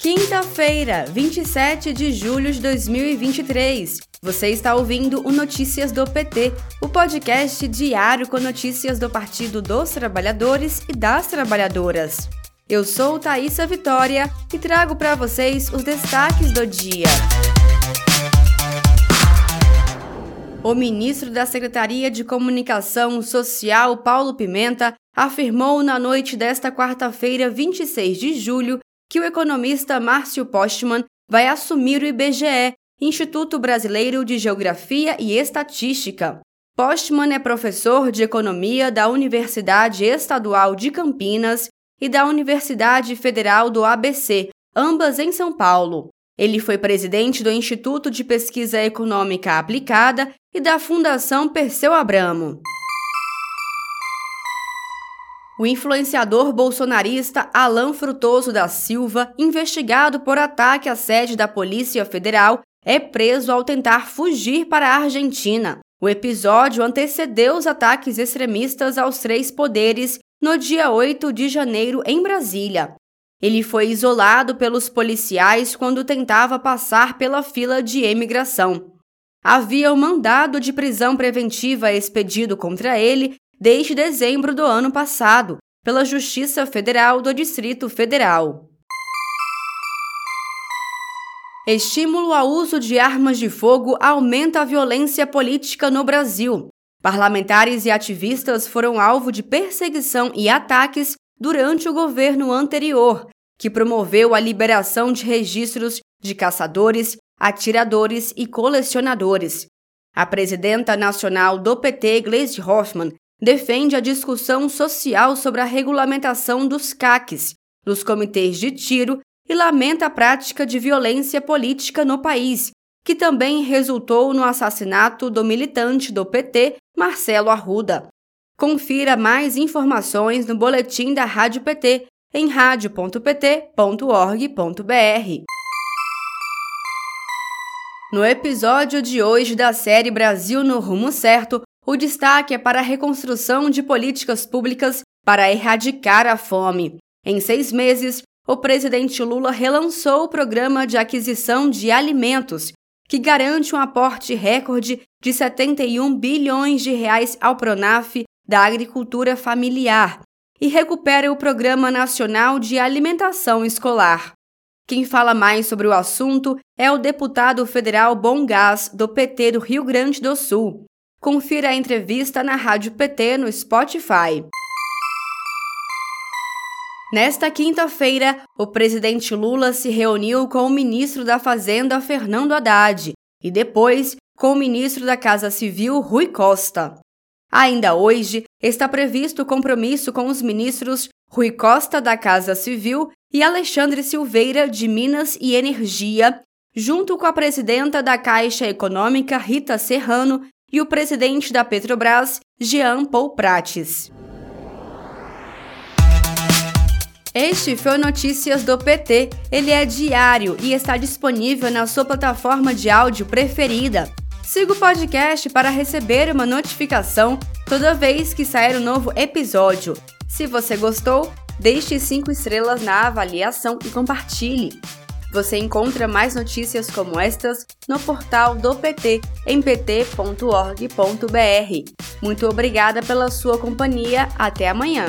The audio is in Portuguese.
Quinta-feira, 27 de julho de 2023. Você está ouvindo o Notícias do PT, o podcast diário com notícias do Partido dos Trabalhadores e das Trabalhadoras. Eu sou Thaisa Vitória e trago para vocês os destaques do dia. O ministro da Secretaria de Comunicação Social, Paulo Pimenta, afirmou na noite desta quarta-feira, 26 de julho, que o economista Márcio Postman vai assumir o IBGE, Instituto Brasileiro de Geografia e Estatística. Postman é professor de economia da Universidade Estadual de Campinas e da Universidade Federal do ABC, ambas em São Paulo. Ele foi presidente do Instituto de Pesquisa Econômica Aplicada e da Fundação Perseu Abramo. O influenciador bolsonarista Alan Frutoso da Silva, investigado por ataque à sede da Polícia Federal, é preso ao tentar fugir para a Argentina. O episódio antecedeu os ataques extremistas aos três poderes no dia 8 de janeiro em Brasília. Ele foi isolado pelos policiais quando tentava passar pela fila de emigração. Havia um mandado de prisão preventiva expedido contra ele desde dezembro do ano passado, pela Justiça Federal do Distrito Federal. Estímulo ao uso de armas de fogo aumenta a violência política no Brasil. Parlamentares e ativistas foram alvo de perseguição e ataques durante o governo anterior, que promoveu a liberação de registros de caçadores, atiradores e colecionadores. A presidenta nacional do PT, Gleisi Hoffmann, defende a discussão social sobre a regulamentação dos CACs, dos comitês de tiro, e lamenta a prática de violência política no país, que também resultou no assassinato do militante do PT, Marcelo Arruda. Confira mais informações no boletim da Rádio PT em radio.pt.org.br. No episódio de hoje da série Brasil no Rumo Certo, o destaque é para a reconstrução de políticas públicas para erradicar a fome. Em seis meses, o presidente Lula relançou o programa de aquisição de alimentos, que garante um aporte recorde de 71 bilhões de reais ao Pronaf da agricultura familiar e recupera o Programa Nacional de Alimentação Escolar. Quem fala mais sobre o assunto é o deputado federal Bom Gás, do PT do Rio Grande do Sul. Confira a entrevista na Rádio PT no Spotify. Nesta quinta-feira, o presidente Lula se reuniu com o ministro da Fazenda, Fernando Haddad, e depois com o ministro da Casa Civil, Rui Costa. Ainda hoje, está previsto o compromisso com os ministros Rui Costa, da Casa Civil, e Alexandre Silveira, de Minas e Energia, junto com a presidenta da Caixa Econômica, Rita Serrano, e o presidente da Petrobras, Jean Paul Prates. Este foi Notícias do PT. Ele é diário e está disponível na sua plataforma de áudio preferida. Siga o podcast para receber uma notificação toda vez que sair um novo episódio. Se você gostou, deixe 5 estrelas na avaliação e compartilhe. Você encontra mais notícias como estas no portal do PT em pt.org.br. Muito obrigada pela sua companhia. Até amanhã.